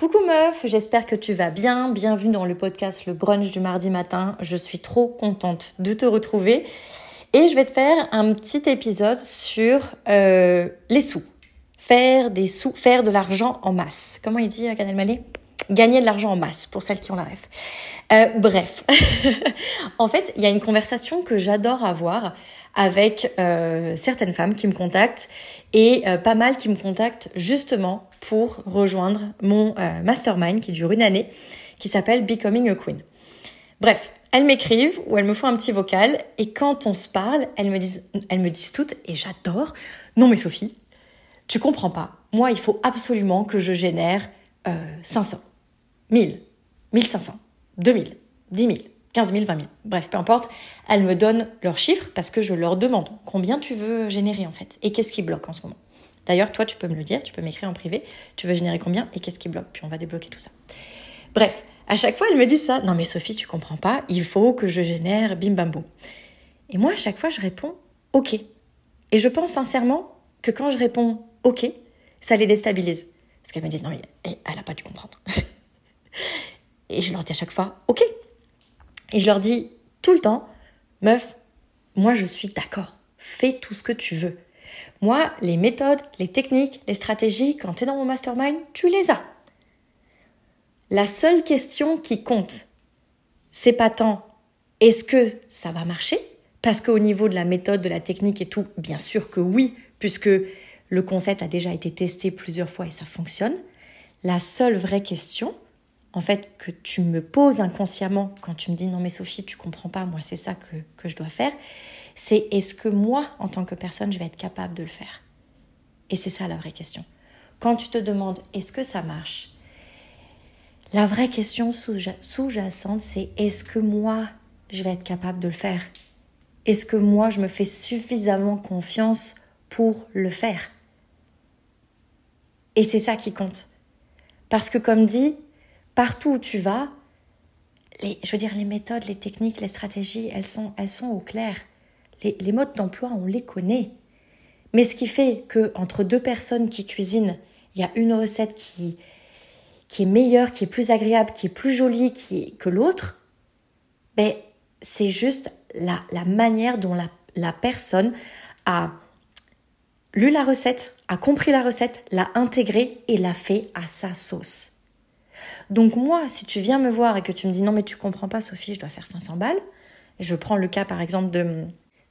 Coucou meuf, j'espère que tu vas bien. Bienvenue dans le podcast Le Brunch du mardi matin. Je suis trop contente de te retrouver. Et je vais te faire un petit épisode sur euh, les sous. Faire des sous, faire de l'argent en masse. Comment il dit Canel Malé? Gagner de l'argent en masse, pour celles qui ont la ref. Euh, bref, en fait, il y a une conversation que j'adore avoir avec euh, certaines femmes qui me contactent et euh, pas mal qui me contactent justement pour rejoindre mon euh, mastermind qui dure une année, qui s'appelle Becoming a Queen. Bref, elles m'écrivent ou elles me font un petit vocal et quand on se parle, elles me disent, elles toutes et j'adore. Non mais Sophie, tu comprends pas. Moi, il faut absolument que je génère 500, 1000, 1500, 2000, 10 000. 15 000, 20 000, bref, peu importe, elles me donnent leurs chiffres parce que je leur demande combien tu veux générer en fait et qu'est-ce qui bloque en ce moment. D'ailleurs, toi, tu peux me le dire, tu peux m'écrire en privé, tu veux générer combien et qu'est-ce qui bloque, puis on va débloquer tout ça. Bref, à chaque fois, elles me disent ça. Non mais Sophie, tu comprends pas, il faut que je génère bim bam. Et moi, à chaque fois, je réponds OK. Et je pense sincèrement que quand je réponds OK, ça les déstabilise. Parce qu'elles me disent non mais elle n'a pas dû comprendre. et je leur dis à chaque fois OK. Et je leur dis tout le temps, meuf, moi je suis d'accord, fais tout ce que tu veux. Moi, les méthodes, les techniques, les stratégies, quand tu es dans mon mastermind, tu les as. La seule question qui compte, c'est pas tant est-ce que ça va marcher? Parce qu'au niveau de la méthode, de la technique et tout, bien sûr que oui, puisque le concept a déjà été testé plusieurs fois et ça fonctionne. La seule vraie question, en fait, que tu me poses inconsciemment quand tu me dis non mais Sophie, tu comprends pas, moi c'est ça que, que je dois faire, c'est est-ce que moi, en tant que personne, je vais être capable de le faire? Et c'est ça la vraie question. Quand tu te demandes est-ce que ça marche? La vraie question sous-jacente, c'est est-ce que moi, je vais être capable de le faire? Est-ce que moi, je me fais suffisamment confiance pour le faire? Et c'est ça qui compte. Parce que comme dit, partout où tu vas, les, je veux dire, les méthodes, les techniques, les stratégies, elles sont, elles sont au clair. Les, modes d'emploi, on les connaît. Mais ce qui fait que entre deux personnes qui cuisinent, il y a une recette qui, qui est meilleure, qui est plus agréable, qui est plus jolie que l'autre, ben, c'est juste la, la, manière dont la, la personne a lu la recette, a compris la recette, l'a intégrée et l'a fait à sa sauce. Donc moi, si tu viens me voir et que tu me dis non mais tu comprends pas Sophie, je dois faire 500 balles, je prends le cas par exemple de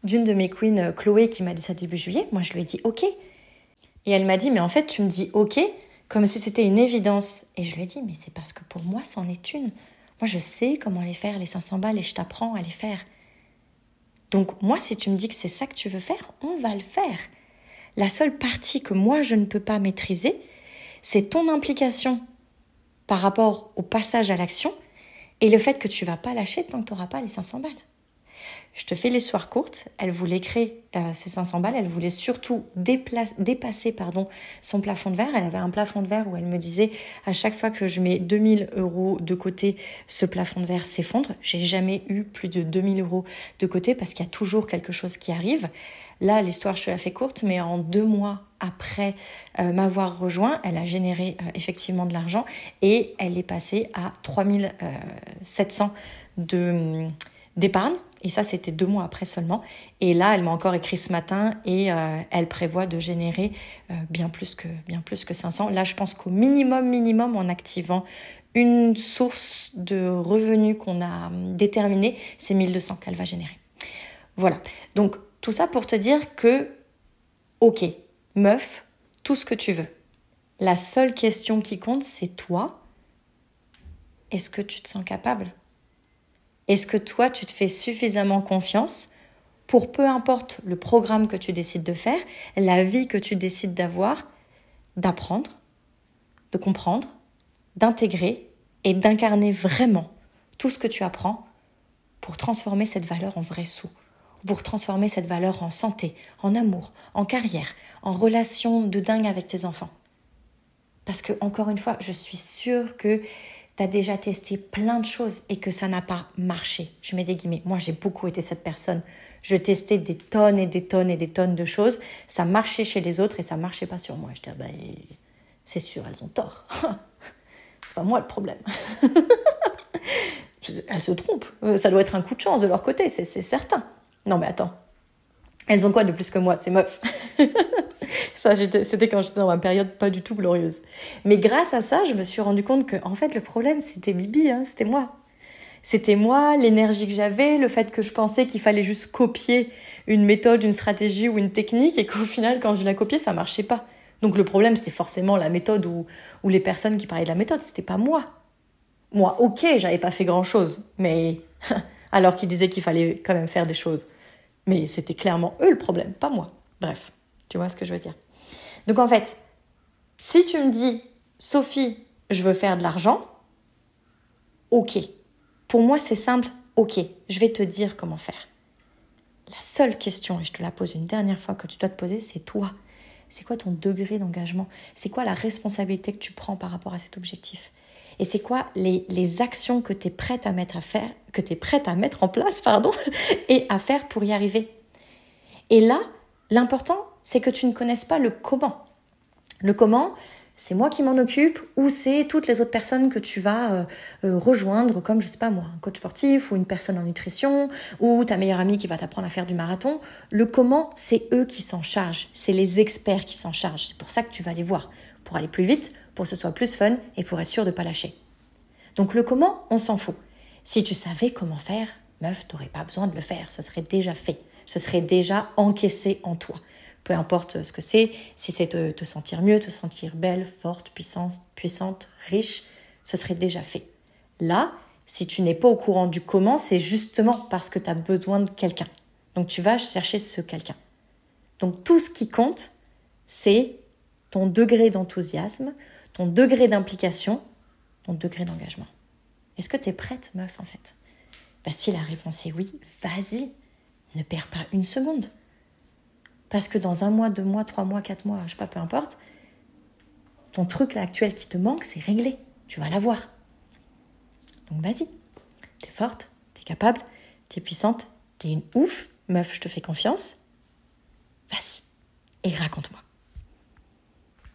d'une de mes queens, euh, Chloé, qui m'a dit ça début juillet, moi je lui ai dit ok. Et elle m'a dit mais en fait tu me dis ok comme si c'était une évidence. Et je lui ai dit mais c'est parce que pour moi c'en est une. Moi je sais comment les faire les 500 balles et je t'apprends à les faire. Donc moi si tu me dis que c'est ça que tu veux faire, on va le faire. La seule partie que moi je ne peux pas maîtriser, c'est ton implication par rapport au passage à l'action et le fait que tu vas pas lâcher tant que tu n'auras pas les 500 balles. Je te fais l'histoire courte. Elle voulait créer euh, ces 500 balles. Elle voulait surtout dépasser pardon, son plafond de verre. Elle avait un plafond de verre où elle me disait à chaque fois que je mets 2000 euros de côté, ce plafond de verre s'effondre. J'ai jamais eu plus de 2000 euros de côté parce qu'il y a toujours quelque chose qui arrive. Là, l'histoire, je te la fais courte, mais en deux mois après euh, m'avoir rejoint, elle a généré euh, effectivement de l'argent et elle est passée à 3700 de d'épargne. Et ça, c'était deux mois après seulement. Et là, elle m'a encore écrit ce matin et euh, elle prévoit de générer bien, plus que, bien plus que 500. Là, je pense qu'au minimum, minimum, en activant une source de revenus qu'on a déterminée, c'est 1200 qu'elle va générer. Voilà. Donc, tout ça pour te dire que, ok, meuf, tout ce que tu veux. La seule question qui compte, c'est toi. Est-ce que tu te sens capable? Est-ce que toi, tu te fais suffisamment confiance pour peu importe le programme que tu décides de faire, la vie que tu décides d'avoir, d'apprendre, de comprendre, d'intégrer et d'incarner vraiment tout ce que tu apprends pour transformer cette valeur en vrai sou? Pour transformer cette valeur en santé, en amour, en carrière, en relation de dingue avec tes enfants. Parce que, encore une fois, je suis sûre que tu as déjà testé plein de choses et que ça n'a pas marché. Je mets des guillemets. Moi, j'ai beaucoup été cette personne. Je testais des tonnes et des tonnes et des tonnes de choses. Ça marchait chez les autres et ça marchait pas sur moi. Je disais, bah, c'est sûr, elles ont tort. C'est pas moi le problème. Elles se trompent. Euh, ça doit être un coup de chance de leur côté, c'est certain. Non mais attends. Elles ont quoi de plus que moi, ces meufs Ça, c'était quand j'étais dans ma période pas du tout glorieuse. Mais grâce à ça, je me suis rendu compte que, en fait, le problème, c'était Bibi, hein, c'était moi. C'était moi, l'énergie que j'avais, le fait que je pensais qu'il fallait juste copier une méthode, une stratégie ou une technique et qu'au final, quand je la copiais, ça marchait pas. Donc le problème, c'était forcément la méthode ou, ou les personnes qui parlaient de la méthode, c'était pas moi. Moi, ok, j'avais pas fait grand chose, mais alors qu'ils disaient qu'il fallait quand même faire des choses. Mais c'était clairement eux le problème, pas moi. Bref, tu vois ce que je veux dire. Donc en fait, si tu me dis, Sophie, je veux faire de l'argent, ok. Pour moi, c'est simple, ok, je vais te dire comment faire. La seule question, et je te la pose une dernière fois que tu dois te poser, c'est toi. C'est quoi ton degré d'engagement? C'est quoi la responsabilité que tu prends par rapport à cet objectif? Et c'est quoi les, actions que tu es prête à mettre à faire, que tu prête à mettre en place, pardon, et à faire pour y arriver? Et là, l'important, c'est que tu ne connaisses pas le comment. Le comment, c'est moi qui m'en occupe ou c'est toutes les autres personnes que tu vas euh, euh, rejoindre comme je sais pas moi un coach sportif ou une personne en nutrition ou ta meilleure amie qui va t'apprendre à faire du marathon. Le comment c'est eux qui s'en chargent. C'est les experts qui s'en chargent. C'est pour ça que tu vas les voir. Pour aller plus vite pour que ce soit plus fun et pour être sûr de pas lâcher donc le comment on s'en fout si tu savais comment faire meuf t'aurais pas besoin de le faire ce serait déjà fait ce serait déjà encaissé en toi peu importe ce que c'est, si c'est te, te, sentir mieux, te sentir belle, forte, puissante, puissante, riche, ce serait déjà fait. Là, si tu n'es pas au courant du comment, c'est justement parce que tu as besoin de quelqu'un. Donc tu vas chercher ce quelqu'un. Donc tout ce qui compte, c'est ton degré d'enthousiasme, ton degré d'implication, ton degré d'engagement. Est-ce que tu es prête, meuf, en fait? Bah, Si la réponse est oui, vas-y. Ne perds pas une seconde. Parce que dans un mois, deux mois, trois mois, quatre mois, je sais pas, peu importe, ton truc là actuel qui te manque, c'est réglé. Tu vas l'avoir. Donc vas-y. T'es forte, t'es capable, t'es puissante, t'es une ouf. Meuf, je te fais confiance. Vas-y. Et raconte-moi.